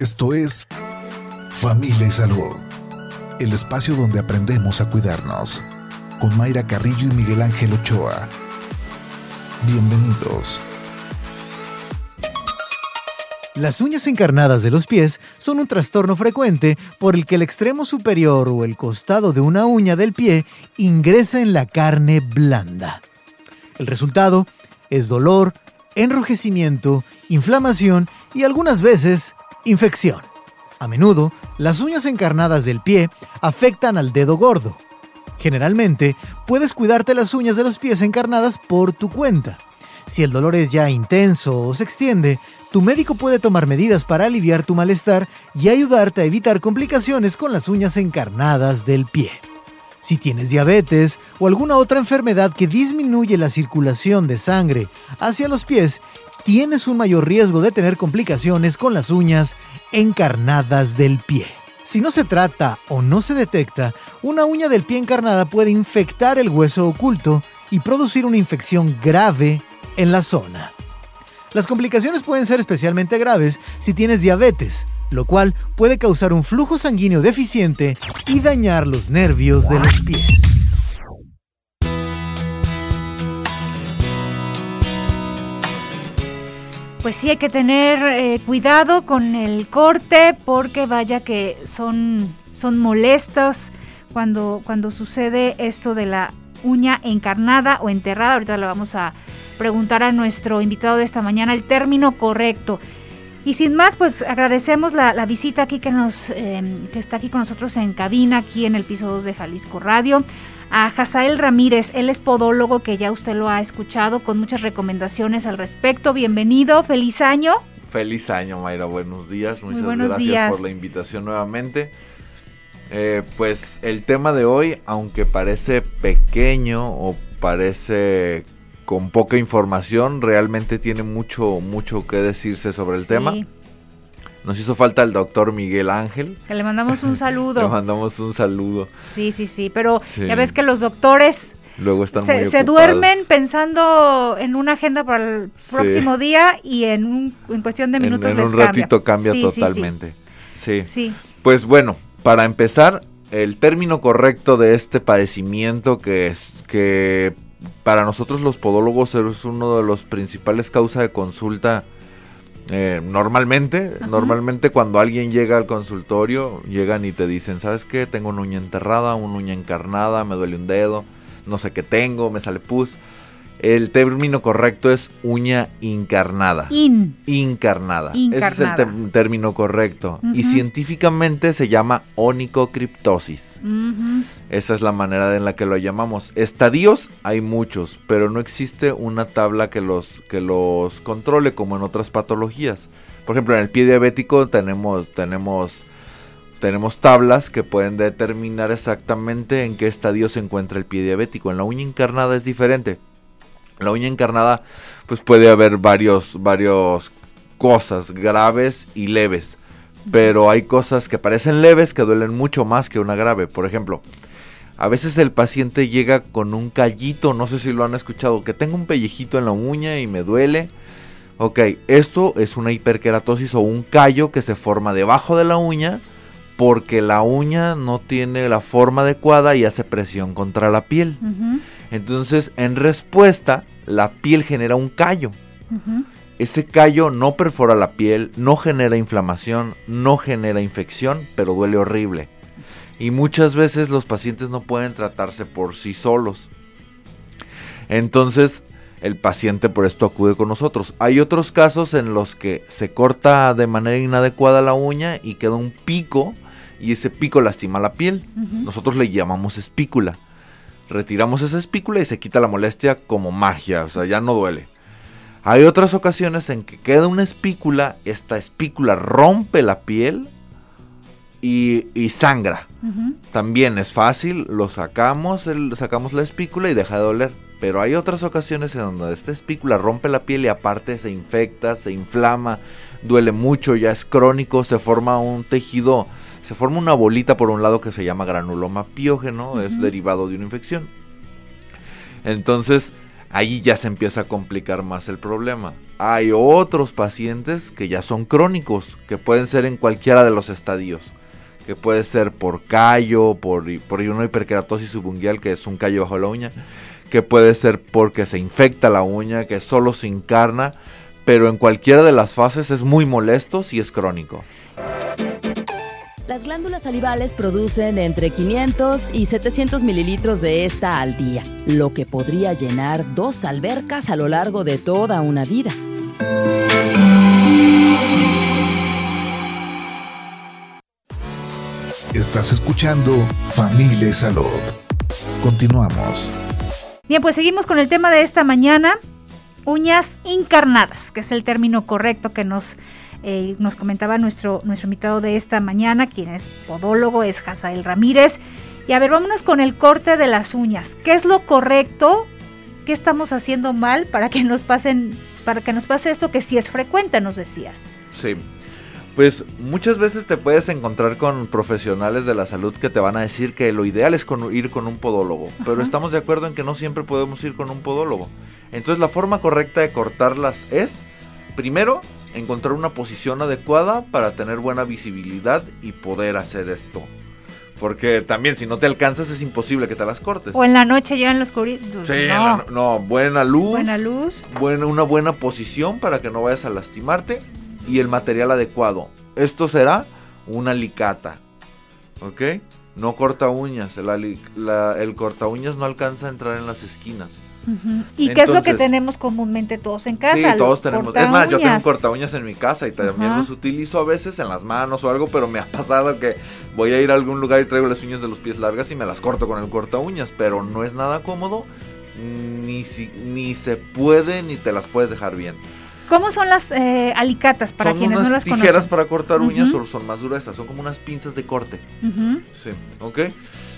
Esto es Familia y Salud, el espacio donde aprendemos a cuidarnos, con Mayra Carrillo y Miguel Ángel Ochoa. Bienvenidos. Las uñas encarnadas de los pies son un trastorno frecuente por el que el extremo superior o el costado de una uña del pie ingresa en la carne blanda. El resultado es dolor, enrojecimiento, inflamación y algunas veces infección. A menudo, las uñas encarnadas del pie afectan al dedo gordo. Generalmente, puedes cuidarte las uñas de los pies encarnadas por tu cuenta. Si el dolor es ya intenso o se extiende, tu médico puede tomar medidas para aliviar tu malestar y ayudarte a evitar complicaciones con las uñas encarnadas del pie. Si tienes diabetes o alguna otra enfermedad que disminuye la circulación de sangre hacia los pies, tienes un mayor riesgo de tener complicaciones con las uñas encarnadas del pie. Si no se trata o no se detecta, una uña del pie encarnada puede infectar el hueso oculto y producir una infección grave en la zona. Las complicaciones pueden ser especialmente graves si tienes diabetes, lo cual puede causar un flujo sanguíneo deficiente y dañar los nervios de los pies. Pues sí, hay que tener eh, cuidado con el corte porque vaya que son, son molestos cuando, cuando sucede esto de la uña encarnada o enterrada. Ahorita le vamos a preguntar a nuestro invitado de esta mañana el término correcto. Y sin más, pues agradecemos la, visita aquí que nos em, que está aquí con nosotros en cabina, aquí en el piso 2 de Jalisco Radio a Hazael Ramírez. Él es podólogo que ya usted lo ha escuchado con muchas recomendaciones al respecto. Bienvenido, feliz año. Feliz año, Mayra. Buenos días. Muchas gracias por la invitación nuevamente. Eh, pues el tema de hoy, aunque parece pequeño o parece con poca información, realmente tiene mucho, mucho que decirse sobre el tema. Nos hizo falta el doctor Miguel Ángel. Que le mandamos un saludo. le mandamos un saludo. Sí, sí, sí, pero ya ves que los doctores Luego están se, muy se duermen pensando en una agenda para el próximo día y en, un, en cuestión de minutos en, en un ratito cambia totalmente. Sí, sí. Pues bueno, para empezar, el término correcto de este padecimiento que es que para nosotros los podólogos es uno de los principales causas de consulta eh, normalmente, normalmente cuando alguien llega al consultorio, llegan y te dicen, ¿sabes qué? Tengo una uña enterrada, una uña encarnada, me duele un dedo, no sé qué tengo, me sale pus. El término correcto es uña encarnada. In. Incarnada. Ese es el término correcto. Y científicamente se llama onicocriptosis. Esa es la manera en la que lo llamamos. Estadios hay muchos, pero no existe una tabla que los, que los controle como en otras patologías. Por ejemplo, en el pie diabético tenemos, tenemos, tenemos tablas que pueden determinar exactamente en qué estadio se encuentra el pie diabético. En la uña encarnada es diferente la uña encarnada, pues puede haber varios, varios cosas graves y leves. Pero hay cosas que parecen leves que duelen mucho más que una grave. Por ejemplo, a veces el paciente llega con un callito, no sé si lo han escuchado, que tengo un pellejito en la uña y me duele. Ok, esto es una hiperkeratosis o un callo que se forma debajo de la uña porque la uña no tiene la forma adecuada y hace presión contra la piel. Entonces, en respuesta, la piel genera un callo. Ese callo no perfora la piel, no genera inflamación, no genera infección, pero duele horrible. Y muchas veces los pacientes no pueden tratarse por sí solos. Entonces, el paciente por esto acude con nosotros. Hay otros casos en los que se corta de manera inadecuada la uña y queda un pico y ese pico lastima la piel. Nosotros le llamamos espícula retiramos esa espícula y se quita la molestia como magia, o sea, ya no duele. Hay otras ocasiones en que queda una espícula, esta espícula rompe la piel y, sangra. También es fácil, lo sacamos, sacamos la espícula y deja de doler. Pero hay otras ocasiones en donde esta espícula rompe la piel y aparte se infecta, se inflama, duele mucho, ya es crónico, se forma un tejido se forma una bolita por un lado que se llama granuloma piógeno, es derivado de una infección. Entonces, ahí ya se empieza a complicar más el problema. Hay otros pacientes que ya son crónicos, que pueden ser en cualquiera de los estadios. Que puede ser por callo, por, por una hiperkeratosis subungual, que es un callo bajo la uña. Que puede ser porque se infecta la uña, que solo se encarna. Pero en cualquiera de las fases es muy molesto si es crónico. Las glándulas salivales producen entre 500 y 700 mililitros de esta al día, lo que podría llenar dos albercas a lo largo de toda una vida. Estás escuchando Familia y Salud. Continuamos. Bien, pues seguimos con el tema de esta mañana, uñas encarnadas, que es el término correcto que nos eh, nos comentaba nuestro, nuestro invitado de esta mañana, quien es podólogo, es Hazael Ramírez. Y a ver, vámonos con el corte de las uñas. ¿Qué es lo correcto? ¿Qué estamos haciendo mal para que nos pasen, para que nos pase esto que sí es frecuente, nos decías? Sí. Pues muchas veces te puedes encontrar con profesionales de la salud que te van a decir que lo ideal es ir con un podólogo, pero estamos de acuerdo en que no siempre podemos ir con un podólogo. Entonces la forma correcta de cortarlas es, primero, encontrar una posición adecuada para tener buena visibilidad y poder hacer esto. Porque también si no te alcanzas es imposible que te las cortes. O en la noche llegan los curitos. Sí, no. no. buena luz. Buena luz. Buena, una buena posición para que no vayas a lastimarte. Y el material adecuado. Esto será una alicata. ¿Ok? No corta uñas. el corta uñas no alcanza a entrar en las esquinas. ¿Y qué es lo que tenemos comúnmente todos en casa? Sí, todos tenemos. Es más, yo tengo un corta uñas en mi casa y también los utilizo a veces en las manos o algo, pero me ha pasado que voy a ir a algún lugar y traigo las uñas de los pies largas y me las corto con el corta uñas, pero no es nada cómodo, ni, ni se puede ni te las puedes dejar bien. ¿Cómo son las eh, alicatas para quienes no las conocen? tijeras para cortar uñas, solo son más gruesas, son como unas pinzas de corte. Sí, ¿ok?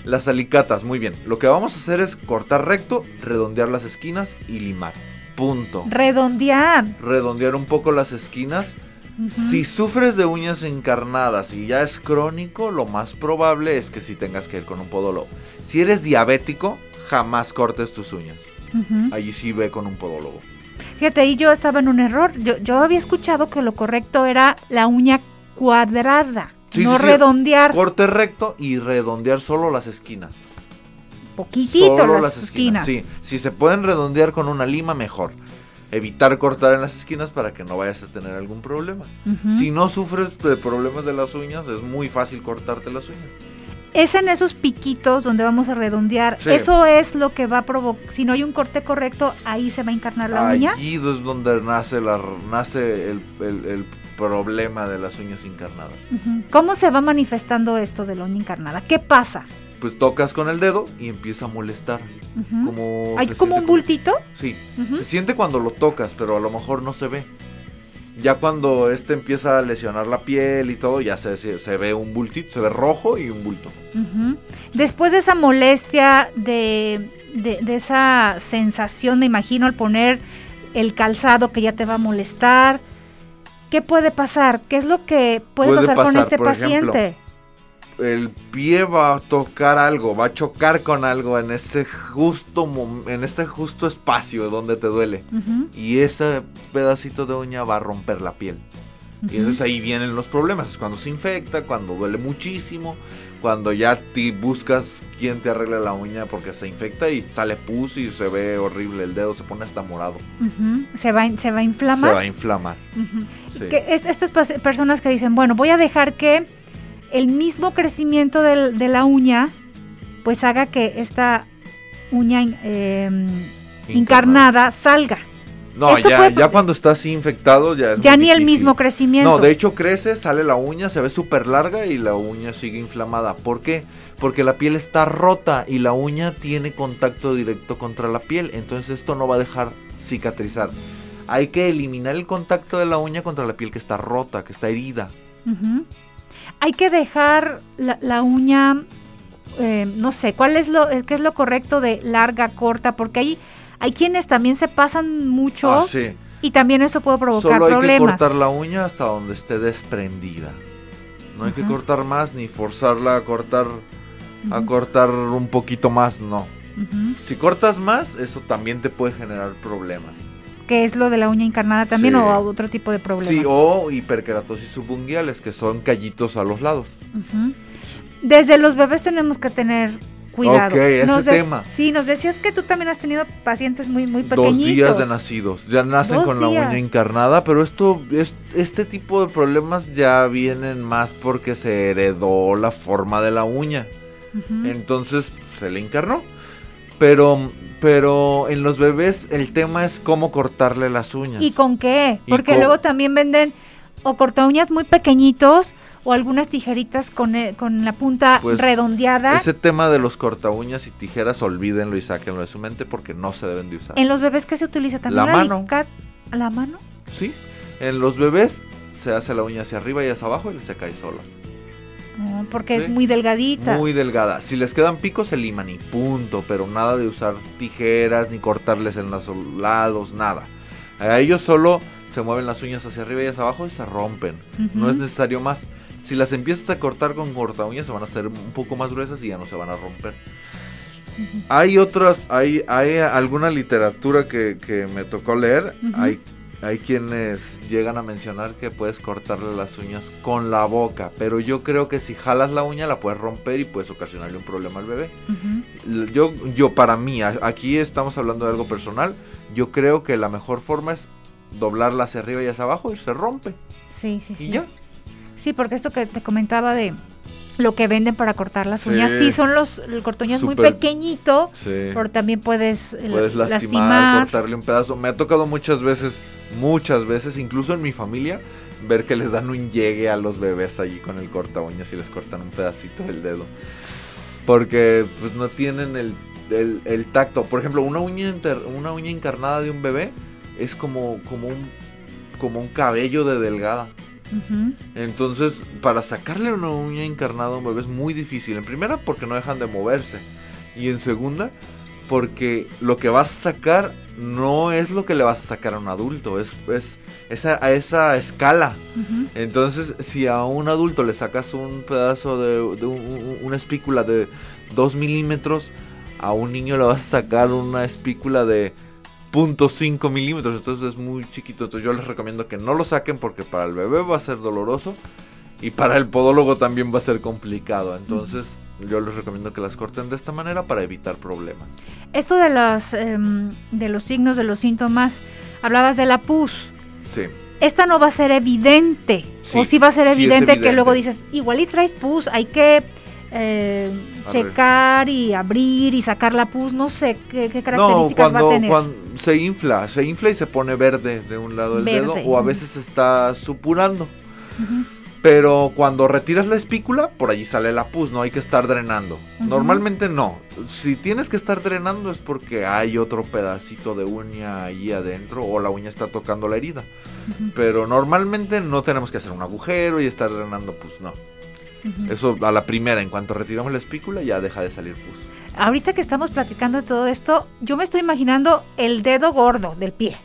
Las alicatas, muy bien. Lo que vamos a hacer es cortar recto, redondear las esquinas y limar. Punto. Redondear. Redondear un poco las esquinas. Si sufres de uñas encarnadas y ya es crónico, lo más probable es que si tengas que ir con un podólogo. Si eres diabético, jamás cortes tus uñas. Allí sí ve con un podólogo. Fíjate, ahí yo estaba en un error. Yo, yo había escuchado que lo correcto era la uña cuadrada no redondear. Corte recto y redondear solo las esquinas. Poquitito las, esquinas. Sí, si se pueden redondear con una lima, mejor. Evitar cortar en las esquinas para que no vayas a tener algún problema. Si no sufres de problemas de las uñas, es muy fácil cortarte las uñas. Es en esos piquitos donde vamos a redondear. Eso es lo que va a provocar. Si no hay un corte correcto, ahí se va a encarnar la uña. Ahí es donde nace, la, nace el, el problema de las uñas encarnadas. ¿Cómo se va manifestando esto de la uña encarnada? ¿Qué pasa? Pues tocas con el dedo y empieza a molestar. como ¿Hay como un bultito? Sí, se siente cuando lo tocas, pero a lo mejor no se ve. Ya cuando este empieza a lesionar la piel y todo, ya se, se, ve un bultito, se ve rojo y un bulto. Después de esa molestia, de, de, de esa sensación, me imagino, al poner el calzado que ya te va a molestar, ¿Qué puede pasar? ¿Qué es lo que puede, pasar, con este paciente? El pie va a tocar algo, va a chocar con algo en ese justo en este justo espacio donde te duele y ese pedacito de uña va a romper la piel. Y entonces ahí vienen los problemas, es cuando se infecta, cuando duele muchísimo, cuando ya te buscas quién te arregle la uña porque se infecta y sale pus y se ve horrible, el dedo se pone hasta morado. ¿Se, va, ¿Se va a inflamar? Se va a inflamar. estas personas que dicen, bueno, voy a dejar que el mismo crecimiento de la uña pues haga que esta uña encarnada salga. No, ya, ya cuando está así infectado ya Ya ni el mismo crecimiento. No, de hecho crece, sale la uña, se ve súper larga y la uña sigue inflamada. ¿Por qué? Porque la piel está rota y la uña tiene contacto directo contra la piel. Entonces esto no va a dejar cicatrizar. Hay que eliminar el contacto de la uña contra la piel que está rota, que está herida. Hay que dejar la, uña, eh, no sé, ¿cuál es lo, qué es lo correcto de larga, corta? Porque hay hay quienes también se pasan mucho ah, y también eso puede provocar problemas. Solo hay que cortar la uña hasta donde esté desprendida. No hay que cortar más ni forzarla a cortar a cortar un poquito más, no. Si cortas más, eso también te puede generar problemas. ¿Qué es lo de la uña encarnada también o otro tipo de problemas? Sí, o hiperkeratosis subunguales, que son callitos a los lados. Desde los bebés tenemos que tener cuidado. Ok, ese tema. Sí, nos decías que tú también has tenido pacientes muy, muy pequeñitos. Dos días de nacidos, ya nacen con la uña encarnada, pero esto, es, este tipo de problemas ya vienen más porque se heredó la forma de la uña. Entonces se le encarnó. Pero, pero en los bebés el tema es cómo cortarle las uñas. ¿Y con qué? Porque luego también venden o corta uñas muy pequeñitos o algunas tijeritas con, eh, con la punta pues, redondeada. Ese tema de los corta uñas y tijeras, olvídenlo y sáquenlo de su mente porque no se deben de usar. ¿En los bebés qué se utiliza también? La, mano. ¿La mano? Sí, en los bebés se hace la uña hacia arriba y hacia abajo y se cae sola. Porque es muy delgadita. Muy delgada. Si les quedan picos se liman y punto, pero nada de usar tijeras ni cortarles en los lados, nada. A ellos solo se mueven las uñas hacia arriba y hacia abajo y se rompen. No es necesario más. Si las empiezas a cortar con corta uñas se van a hacer un poco más gruesas y ya no se van a romper. Hay otras, hay, hay alguna literatura que, me tocó leer. Hay hay quienes llegan a mencionar que puedes cortarle las uñas con la boca, pero yo creo que si jalas la uña la puedes romper y puedes ocasionarle un problema al bebé. Yo, yo para mí, aquí estamos hablando de algo personal, yo creo que la mejor forma es doblarla hacia arriba y hacia abajo y se rompe. Sí, sí, sí. Y ya. Sí, porque esto que te comentaba de lo que venden para cortar las uñas, sí, son los el cortoñas muy pequeñito, sí. pero también puedes, eh, puedes lastimar, cortarle un pedazo. Me ha tocado muchas veces, muchas veces, incluso en mi familia, ver que les dan un llegue a los bebés allí con el corta uñas y les cortan un pedacito del dedo. Porque pues no tienen el, el, tacto. Por ejemplo, una uña, una uña encarnada de un bebé es como, como, un, como un cabello de delgada. Entonces, para sacarle una uña encarnada a un bebé es muy difícil. En primera, porque no dejan de moverse. Y en segunda, porque lo que vas a sacar no es lo que le vas a sacar a un adulto, es, es, a, esa escala. Entonces, si a un adulto le sacas un pedazo de, una espícula de 2 milímetros, a un niño le vas a sacar una espícula de 0.5 milímetros, entonces es muy chiquito. Entonces yo les recomiendo que no lo saquen porque para el bebé va a ser doloroso y para el podólogo también va a ser complicado. Entonces yo les recomiendo que las corten de esta manera para evitar problemas. Esto de, las, em, de los signos, de los síntomas, hablabas de la pus. Sí. Esta no va a ser evidente. o sí va a ser evidente, que luego dices, igual y traes pus, hay que eh, checar y abrir y sacar la pus, no sé qué, características va a tener. Cuando se infla, se infla y se pone verde de un lado del dedo o a veces está supurando. Pero cuando retiras la espícula, por allí sale la pus, no hay que estar drenando. Normalmente no. Si tienes que estar drenando es porque hay otro pedacito de uña ahí adentro o la uña está tocando la herida. Pero normalmente no tenemos que hacer un agujero y estar drenando, pues no. Eso a la primera, en cuanto retiramos la espícula ya deja de salir pus. Ahorita que estamos platicando de todo esto, yo me estoy imaginando el dedo gordo del pie.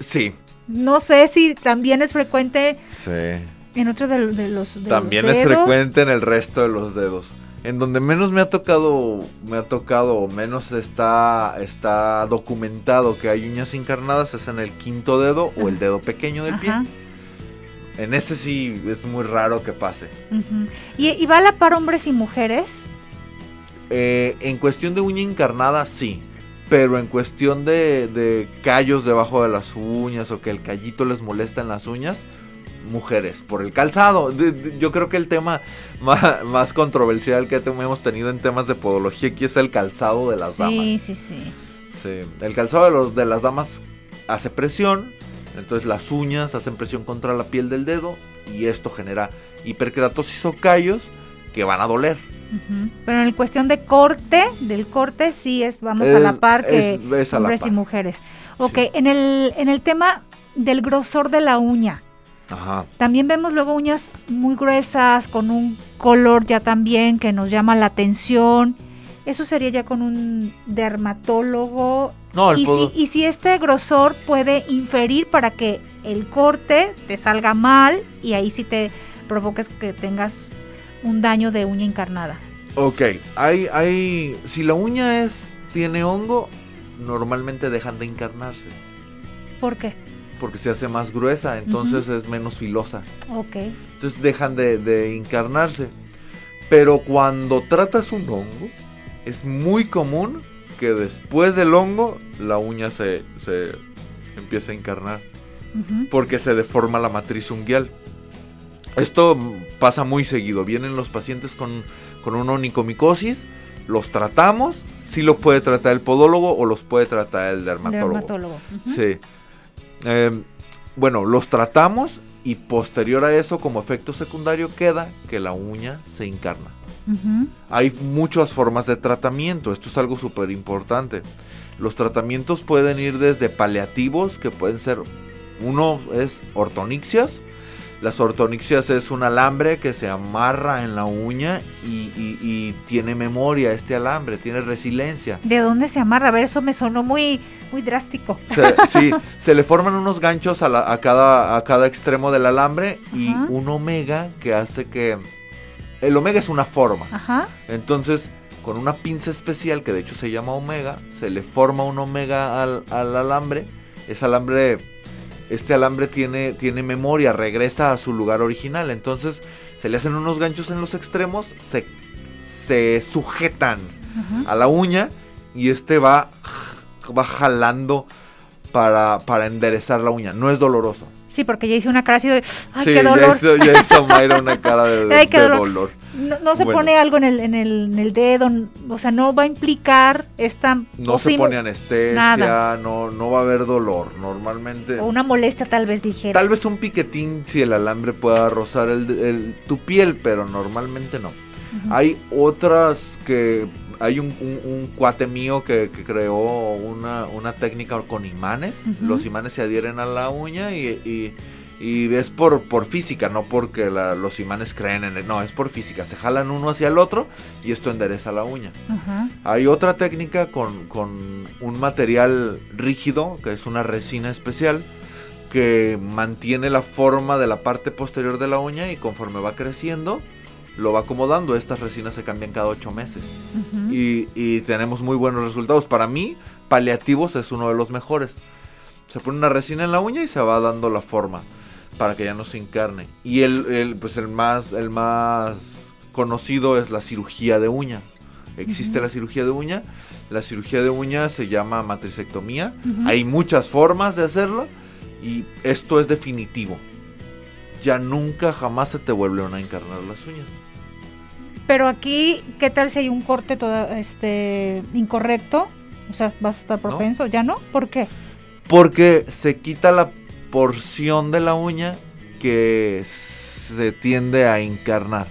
Sí. No sé si también es frecuente sí. En otro de, los También es frecuente en el resto de los dedos. En donde menos me ha tocado, me ha tocado, menos está, está documentado que hay uñas encarnadas es en el quinto dedo o el dedo pequeño del pie en ese sí es muy raro que pase. ¿Y, va a la par hombres y mujeres? Eh, en cuestión de uña encarnada, sí. Pero en cuestión de, callos debajo de las uñas o que el callito les molesta en las uñas, mujeres, por el calzado. yo creo que el tema más, controversial que hemos tenido en temas de podología aquí es el calzado de las damas. Sí, sí, sí. El calzado de, los, de las damas hace presión, entonces las uñas hacen presión contra la piel del dedo y esto genera hiperkeratosis o callos que van a doler. Pero en cuestión de corte, del corte sí es, vamos a la par que hombres y mujeres. Ok, en, el, en el tema del grosor de la uña. También vemos luego uñas muy gruesas, con un color ya también que nos llama la atención. Eso sería ya con un dermatólogo y, si, este grosor puede inferir para que el corte te salga mal y ahí sí te provoques que tengas un daño de uña encarnada. Ok, hay, hay, si la uña es tiene hongo, normalmente dejan de encarnarse. ¿Por qué? Porque se hace más gruesa, entonces es menos filosa. Ok. Entonces dejan de, de encarnarse. Pero cuando tratas un hongo, es muy común que después del hongo la uña se, se empieza a encarnar. Porque se deforma la matriz unguial. Esto pasa muy seguido. Vienen los pacientes con, con una onicomicosis, los tratamos, sí lo puede tratar el podólogo o los puede tratar el dermatólogo. dermatólogo. Sí. Em, bueno, los tratamos y posterior a eso, como efecto secundario, queda que la uña se encarna. Hay muchas formas de tratamiento, esto es algo súper importante. Los tratamientos pueden ir desde paliativos, que pueden ser, uno es ortonixias, las ortonixias es un alambre que se amarra en la uña y, tiene memoria este alambre, tiene resiliencia. ¿De dónde se amarra? A ver, eso me sonó muy, muy drástico. sí, se le forman unos ganchos a, cada, a cada extremo del alambre y un omega que hace que... El omega es una forma. Ajá. Entonces, con una pinza especial que de hecho se llama omega, se le forma un omega al, al alambre. Ese alambre este alambre tiene, tiene memoria, regresa a su lugar original. Entonces se le hacen unos ganchos en los extremos, se, se sujetan a la uña y este va, va jalando para, para enderezar la uña. No es doloroso. Sí, porque ya hice una cara así de, ay, qué dolor. Ya hizo, Mayra una cara de, dolor. No, se pone algo en el, en, el, dedo, o sea, no va a implicar esta... No se pone anestesia, no, no va a haber dolor, normalmente... O una molestia tal vez ligera. Tal vez un piquetín si el alambre pueda rozar el, tu piel, pero normalmente no. Hay otras que hay un, cuate mío que, creó una, técnica con imanes. Los imanes se adhieren a la uña y, es por, por física, no porque los imanes creen en él. No, es por física. Se jalan uno hacia el otro y esto endereza la uña. Hay otra técnica con, con un material rígido, que es una resina especial que mantiene la forma de la parte posterior de la uña y conforme va creciendo lo va acomodando. Estas resinas se cambian cada ocho meses y, tenemos muy buenos resultados. Para mí, paliativos es uno de los mejores. Se pone una resina en la uña y se va dando la forma para que ya no se encarne. Y el, pues el más, el más conocido es la cirugía de uña. Existe la cirugía de uña. La cirugía de uña se llama matricectomía. Hay muchas formas de hacerlo y esto es definitivo. Ya nunca jamás se te vuelven a encarnar las uñas. Pero aquí, ¿qué tal si hay un corte todo, este, incorrecto? O sea, vas a estar propenso, ¿ya no? ¿Por qué? Porque se quita la porción de la uña que se tiende a encarnar.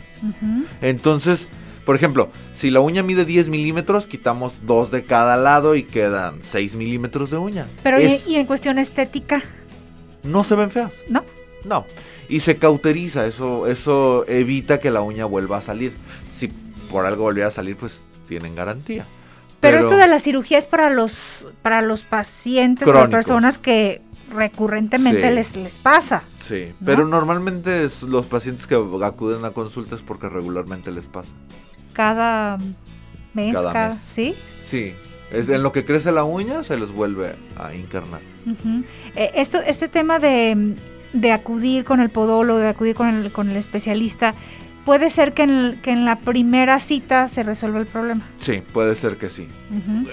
Entonces, por ejemplo, si la uña mide 10 milímetros, quitamos dos de cada lado y quedan 6 milímetros de uña. Pero ¿y en cuestión estética? No se ven feas. No. No. Y se cauteriza, eso, eso evita que la uña vuelva a salir por algo volviera a salir, pues tienen garantía. Pero, esto de la cirugía es para los, para los pacientes, para personas que recurrentemente les, les pasa. Sí, pero normalmente los pacientes que acuden a consultas porque regularmente les pasa. Cada mes, cada, ¿sí? Sí, es, en lo que crece la uña se les vuelve a encarnar. Eh, esto, este tema de, de, acudir con el podólogo, de acudir con el, con el especialista, puede ser que en, la primera cita se resuelva el problema. Sí, puede ser que sí.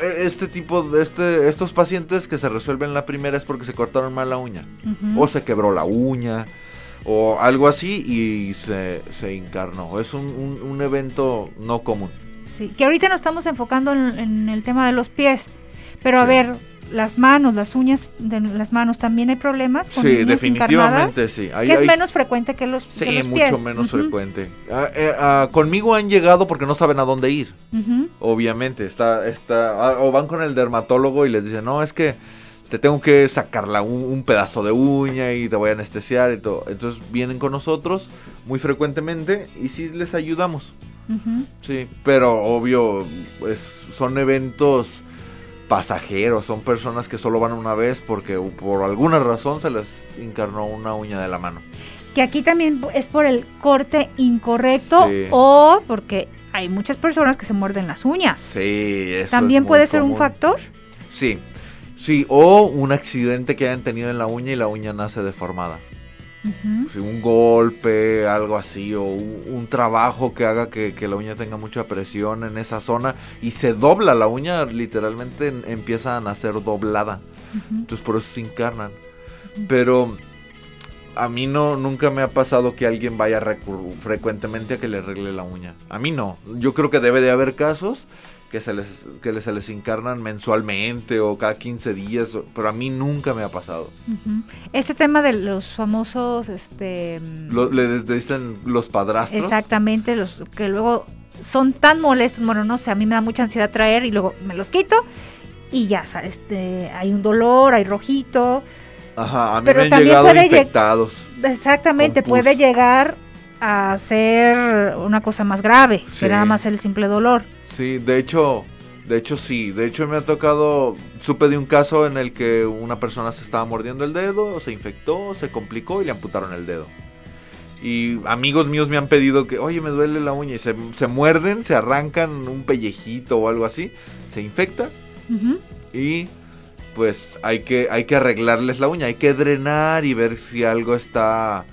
E, este tipo de este, estos pacientes que se resuelven la primera es porque se cortaron mal la uña. O se quebró la uña. O algo así y se, se encarnó. Es un, evento no común. Sí, que ahorita nos estamos enfocando en, el tema de los pies. Pero a ver, las manos, las uñas de las manos, ¿también hay problemas con Sí, definitivamente sí. que es menos frecuente que los, sí, mucho menos frecuente. Ah, eh, ah, conmigo han llegado porque no saben a dónde ir. Obviamente, está, está, ah, o van con el dermatólogo y les dicen, no, es que te tengo que sacar un, pedazo de uña y te voy a anestesiar y todo. Entonces vienen con nosotros muy frecuentemente y sí les ayudamos. Sí, pero obvio, pues son eventos pasajeros, son personas que solo van una vez porque por alguna razón se les encarnó una uña de la mano. Que aquí también es por el corte incorrecto o porque hay muchas personas que se muerden las uñas. Sí, eso ¿También puede ser un factor? Sí, sí, o un accidente que hayan tenido en la uña y la uña nace deformada. Un golpe, algo así, o un, trabajo que haga que, la uña tenga mucha presión en esa zona y se dobla la uña, literalmente empieza a nacer doblada. Entonces por eso se encarnan. Pero a mí no, nunca me ha pasado que alguien vaya frecuentemente a que le arregle la uña. A mí no. Yo creo que debe de haber casos que se les, que se les encarnan mensualmente o cada 15 días, pero a mí nunca me ha pasado. Este tema de los famosos, este... le dicen los padrastros. Exactamente, los que luego son tan molestos, bueno, no sé, a mí me da mucha ansiedad traer y luego me los quito y ya, este, hay un dolor, hay rojito, Ajá, a mí me han llegado infectados. Exactamente, puede llegar a ser una cosa más grave, que nada más el simple dolor. Sí, de hecho, de hecho sí, de hecho me ha tocado, supe de un caso en el que una persona se estaba mordiendo el dedo, se infectó, se complicó y le amputaron el dedo. Y amigos míos me han pedido que, oye, me duele la uña y se, se muerden, se arrancan un pellejito o algo así, se infecta y pues hay que, hay que arreglarles la uña, hay que drenar y ver si algo está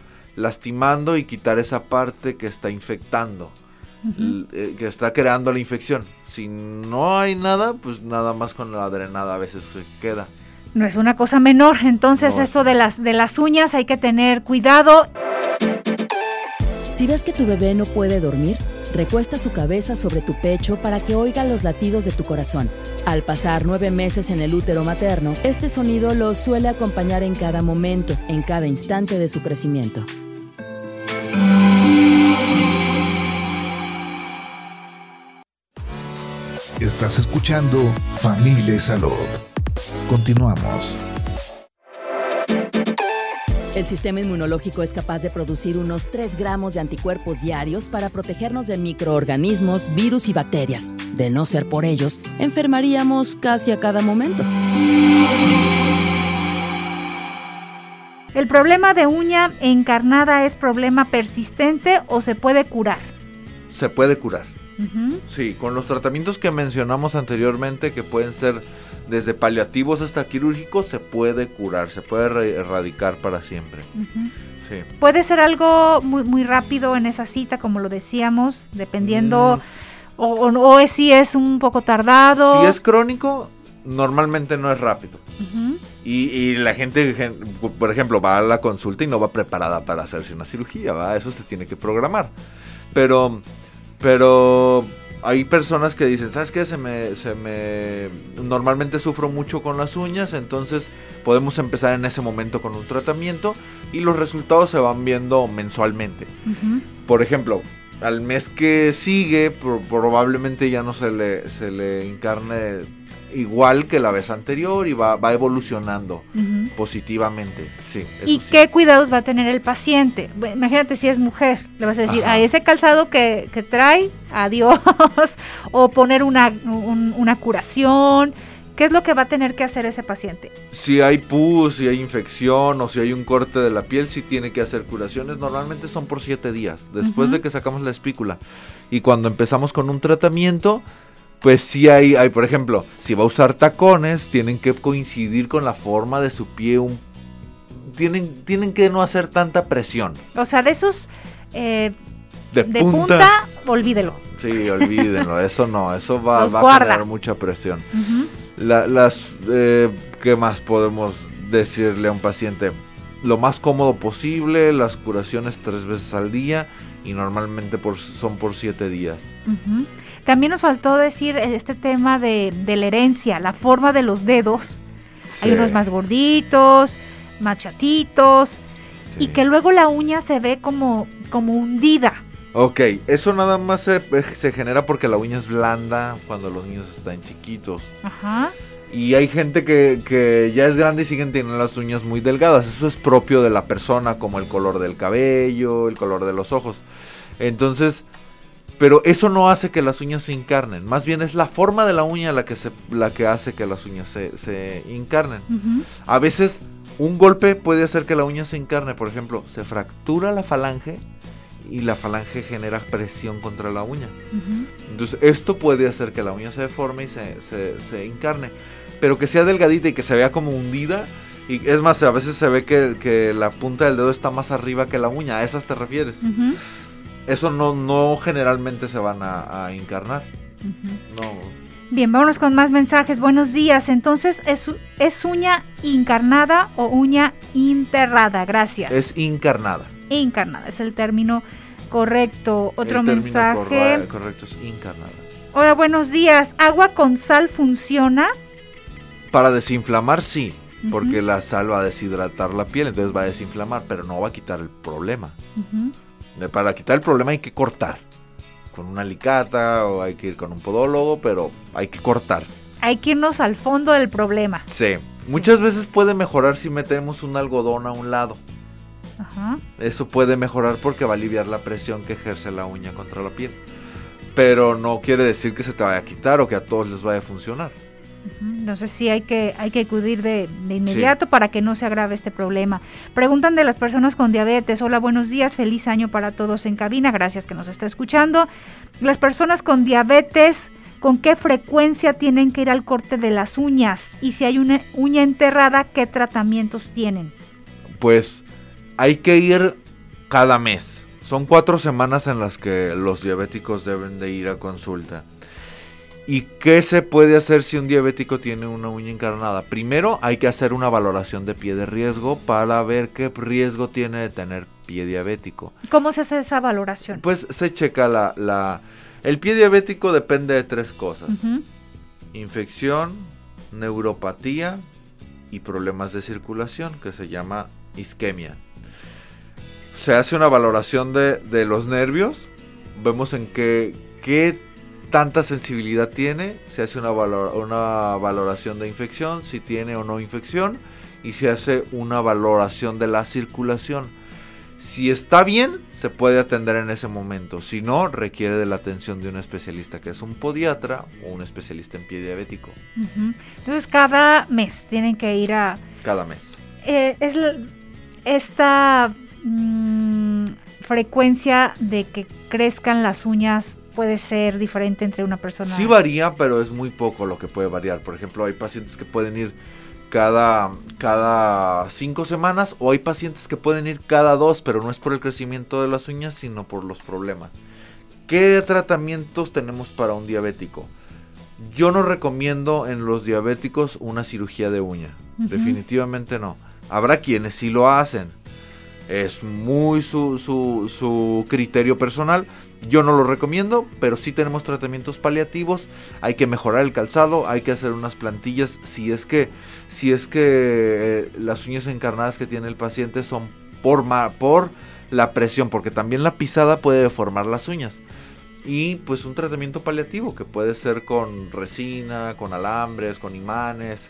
lastimando y quitar esa parte que está infectando, eh, que está creando la infección. Si no hay nada, pues nada más con la drenada a veces se queda. No es una cosa menor, entonces esto de las, de las uñas hay que tener cuidado. Si ves que tu bebé no puede dormir, recuesta su cabeza sobre tu pecho para que oiga los latidos de tu corazón. Al pasar nueve meses en el útero materno, este sonido lo suele acompañar en cada momento, en cada instante de su crecimiento. Estás escuchando Familia Salud. Continuamos. El sistema inmunológico es capaz de producir unos 3 gramos de anticuerpos diarios para protegernos de microorganismos, virus y bacterias. De no ser por ellos, enfermaríamos casi a cada momento. ¿El problema de uña encarnada es problema persistente o se puede curar? Se puede curar. Sí, con los tratamientos que mencionamos anteriormente, que pueden ser desde paliativos hasta quirúrgicos, se puede curar, se puede erradicar para siempre. Puede ser algo muy, muy rápido en esa cita, como lo decíamos, dependiendo, mm. o, o, si es un poco tardado. Si es crónico, normalmente no es rápido. y, y, la gente, por ejemplo, va a la consulta y no va preparada para hacerse una cirugía, ¿va? Eso se tiene que programar. Pero pero hay personas que dicen, ¿sabes qué? Se me, se me... Normalmente sufro mucho con las uñas, entonces podemos empezar en ese momento con un tratamiento y los resultados se van viendo mensualmente. Por ejemplo, al mes que sigue probablemente ya no se le, se le encarne igual que la vez anterior y va, va evolucionando positivamente. Sí, ¿Y qué cuidados va a tener el paciente? Imagínate si es mujer, le vas a decir, a ese calzado que, que trae, adiós, o poner una, una curación. ¿Qué es lo que va a tener que hacer ese paciente? Si hay pus, si hay infección o si hay un corte de la piel, si tiene que hacer curaciones. Normalmente son por siete días, después de que sacamos la espícula. Y cuando empezamos con un tratamiento, pues sí hay, hay, por ejemplo, si va a usar tacones, tienen que coincidir con la forma de su pie, tienen, tienen que no hacer tanta presión. O sea, de esos eh, de, punta, olvídelo. Sí, olvídenlo, eso no, eso va, va a generar mucha presión. las, eh, ¿qué más podemos decirle a un paciente? Lo más cómodo posible, las curaciones tres veces al día y normalmente por, son por siete días. También nos faltó decir este tema de, la herencia, la forma de los dedos. Hay unos más gorditos, más chatitos, y que luego la uña se ve como, como hundida. Ok, eso nada más se, se, genera porque la uña es blanda cuando los niños están chiquitos. Ajá. Y hay gente que, que, ya es grande y siguen teniendo las uñas muy delgadas. Eso es propio de la persona, como el color del cabello, el color de los ojos. Entonces, pero eso no hace que las uñas se encarnen. Más bien es la forma de la uña la que, se, la que hace que las uñas se, se encarnen. A veces un golpe puede hacer que la uña se encarne. Por ejemplo, se fractura la falange y la falange genera presión contra la uña. Entonces esto puede hacer que la uña se deforme y se, se, encarne. Pero que sea delgadita y que se vea como hundida. Y es más, a veces se ve que, la punta del dedo está más arriba que la uña. ¿A esas te refieres? Eso no, no generalmente se van a, encarnar. No Bien, vámonos con más mensajes. Buenos días. Entonces, ¿es, ¿es uña encarnada o uña enterrada? Gracias. Es encarnada. Encarnada, es el término correcto. Otro mensaje. correcto, es encarnada. Hola, buenos días. ¿Agua con sal funciona? Para desinflamar, sí. Porque la sal va a deshidratar la piel, entonces va a desinflamar, pero no va a quitar el problema. Para quitar el problema hay que cortar con una alicata o hay que ir con un podólogo, pero hay que cortar. Hay que irnos al fondo del problema. Sí. Muchas veces puede mejorar si metemos un algodón a un lado. Ajá. Eso puede mejorar porque va a aliviar la presión que ejerce la uña contra la piel. Pero no quiere decir que se te vaya a quitar o que a todos les vaya a funcionar. Entonces sí hay que, hay que acudir de, inmediato para que no se agrave este problema. Preguntan de las personas con diabetes. Hola, buenos días, feliz año para todos en cabina. Gracias que nos está escuchando. Las personas con diabetes, ¿con qué frecuencia tienen que ir al corte de las uñas? Y si hay una uña enterrada, ¿qué tratamientos tienen? Pues hay que ir cada mes. Son cuatro semanas en las que los diabéticos deben de ir a consulta. ¿Y qué se puede hacer si un diabético tiene una uña encarnada? Primero hay que hacer una valoración de pie de riesgo para ver qué riesgo tiene de tener pie diabético. ¿Cómo se hace esa valoración? Pues se checa la... la el pie diabético depende de tres cosas. Infección, neuropatía y problemas de circulación, que se llama isquemia. Se hace una valoración de, de los nervios, vemos en qué, qué tanta sensibilidad tiene, se hace una, una valoración de infección, si tiene o no infección, y se hace una valoración de la circulación. Si está bien, se puede atender en ese momento. Si no, requiere de la atención de un especialista, que es un podiatra o un especialista en pie diabético. Entonces, cada mes tienen que ir a... Cada mes. Eh, es esta mm, frecuencia de que crezcan las uñas puede ser diferente entre una persona. Sí varía, pero es muy poco lo que puede variar. Por ejemplo, hay pacientes que pueden ir cada, cada cinco semanas o hay pacientes que pueden ir cada dos, pero no es por el crecimiento de las uñas, sino por los problemas. ¿Qué tratamientos tenemos para un diabético? Yo no recomiendo en los diabéticos una cirugía de uña. Definitivamente no. Habrá quienes sí lo hacen. Es muy su, su, su criterio personal. Yo no lo recomiendo, pero sí tenemos tratamientos paliativos. Hay que mejorar el calzado, hay que hacer unas plantillas. Si es que, si es que eh, las uñas encarnadas que tiene el paciente son por, por la presión, porque también la pisada puede deformar las uñas. Y pues un tratamiento paliativo que puede ser con resina, con alambres, con imanes,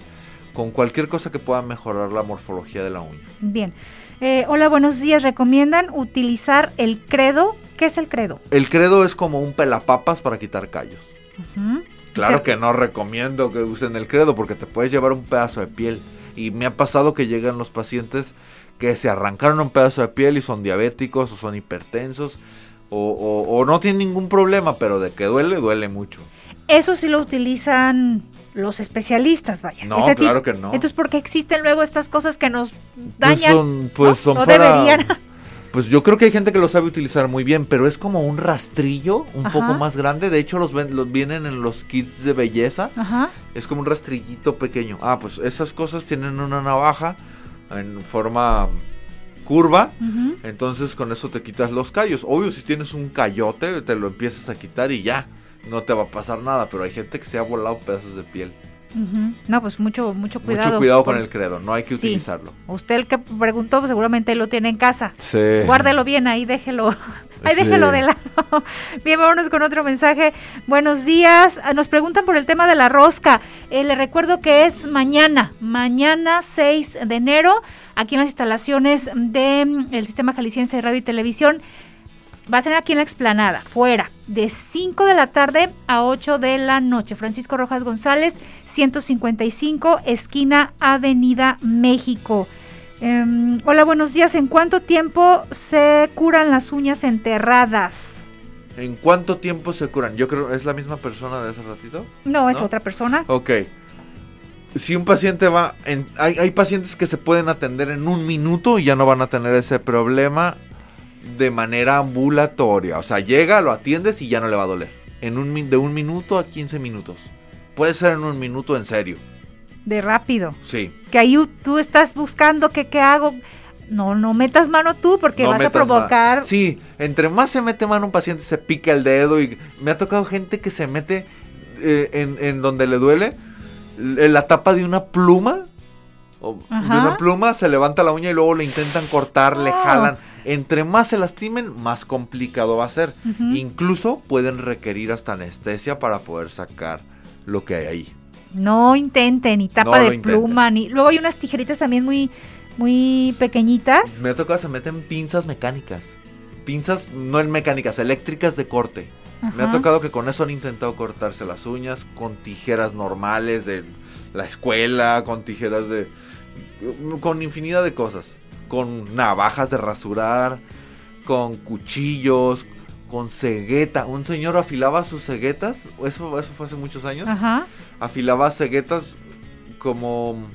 con cualquier cosa que pueda mejorar la morfología de la uña. Bien. Eh, hola, buenos días. ¿Recomiendan utilizar el credo ¿Qué es el credo? El credo es como un pelapapas para quitar callos. Claro que no recomiendo que usen el credo porque te puedes llevar un pedazo de piel. Y me ha pasado que llegan los pacientes que se arrancaron un pedazo de piel y son diabéticos o son hipertensos o, no tienen ningún problema, pero de que duele, duele mucho. Eso sí lo utilizan los especialistas, vaya. No, este claro que no. Entonces, ¿por qué existen luego estas cosas que nos pues dañan? son, pues son para, Pues yo creo que hay gente que lo sabe utilizar muy bien, pero es como un rastrillo un poco más grande. De hecho, los, los vienen en los kits de belleza. Ajá. Es como un rastrillito pequeño. Ah, pues esas cosas tienen una navaja en forma curva. Entonces con eso te quitas los callos. Obvio, si tienes un cayote, te lo empiezas a quitar y ya. No te va a pasar nada, pero hay gente que se ha volado pedazos de piel. No, pues mucho, mucho cuidado. Mucho cuidado con, el credo, no hay que utilizarlo. Usted el que preguntó, pues seguramente lo tiene en casa. Sí. Guárdelo bien, ahí déjelo. Ahí déjelo de lado. Bien, vámonos con otro mensaje. Buenos días. Ah, nos preguntan por el tema de la rosca. Eh, le recuerdo que es mañana, mañana 6 de enero, aquí en las instalaciones del mm, Sistema Jalisciense de Radio y Televisión. Va a ser aquí en la explanada, fuera, de 5 de la tarde a 8 de la noche. Francisco Rojas González, 155, esquina Avenida México. Em, hola, buenos días. ¿En cuánto tiempo se curan las uñas enterradas? ¿En cuánto tiempo se curan? Yo creo, ¿es la misma persona de ese ratito? No, es otra persona. Ok. Si un paciente va, en, hay, hay pacientes que se pueden atender en un minuto y ya no van a tener ese problema de manera ambulatoria. O sea, llega, lo atiendes y ya no le va a doler. En un, de un minuto a 15 minutos. Puede ser en un minuto en serio. De rápido. Sí. Que ahí tú estás buscando que qué hago. No, no metas mano tú porque vas a provocar. Sí, entre más se mete mano un paciente se pica el dedo y me ha tocado gente que se mete eh, en, en donde le duele en la tapa de una pluma. O de una pluma se levanta la uña y luego le intentan cortar, le oh. jalan. Entre más se lastimen, más complicado va a ser. Incluso pueden requerir hasta anestesia para poder sacar lo que hay ahí. No intenten, ni tapa de pluma, ni. Luego hay unas tijeritas también muy, muy pequeñitas. Me ha tocado se meten pinzas mecánicas. Pinzas, no en mecánicas, eléctricas de corte. Me ha tocado que con eso han intentado cortarse las uñas con tijeras normales de la escuela, con tijeras de... con infinidad de cosas. Con navajas de rasurar, con cuchillos, con cegueta. Un señor afilaba sus ceguetas, eso, eso fue hace muchos años. Afilaba ceguetas como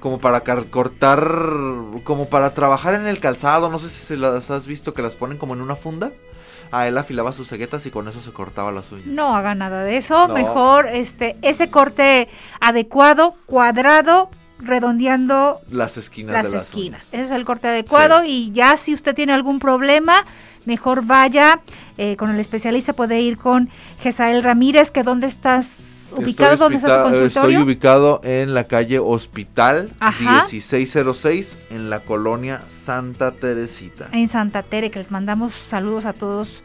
como para cortar, como para trabajar en el calzado, no sé si las has visto que las ponen como en una funda a él afilaba sus ceguetas y con eso se cortaba las uñas. No haga nada de eso, mejor este ese corte adecuado, cuadrado, redondeando las esquinas las esquinas. Ese es el corte adecuado y ya si usted tiene algún problema, mejor vaya eh, con el especialista, puede ir con Gesael Ramírez, que dónde estás ubicado, ¿dónde está tu consultorio? Estoy ubicado en la calle Hospital 1606 en la colonia Santa Teresita. En Santa Tere, que les mandamos saludos a todos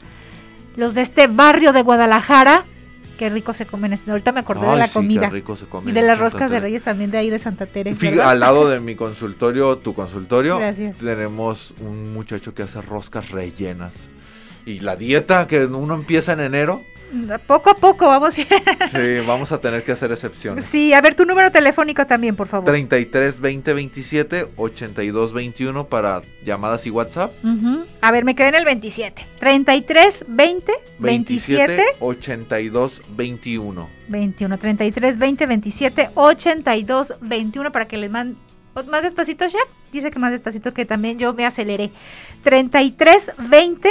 los de este barrio de Guadalajara. Qué rico se comen. Este, ahorita me acordé de la comida. rico se y de las roscas de Reyes también de ahí de Santa Tere. al lado de mi consultorio, tu consultorio, tenemos un muchacho que hace roscas rellenas. Y la dieta que uno empieza en enero, poco a poco vamos a Sí, vamos a tener que hacer excepciones. Sí, a ver tu número telefónico también, por favor. 33 20 27 82 21 para llamadas y WhatsApp. A ver, me quedé en el 27. 33 20 27, 82 21. 21 33 20 27 82 21 para que les manden más despacito, chef. Dice que más despacito que también yo me aceleré. 33 20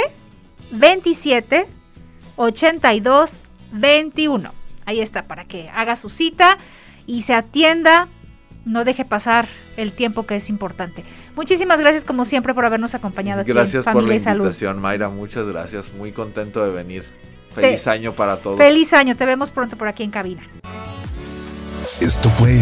27 82 21. Ahí está, para que haga su cita y se atienda. No deje pasar el tiempo que es importante. Muchísimas gracias como siempre por habernos acompañado. Gracias por la invitación, Mayra. Muchas gracias. Muy contento de venir. Feliz año para todos. Feliz año. Te vemos pronto por aquí en cabina. Esto fue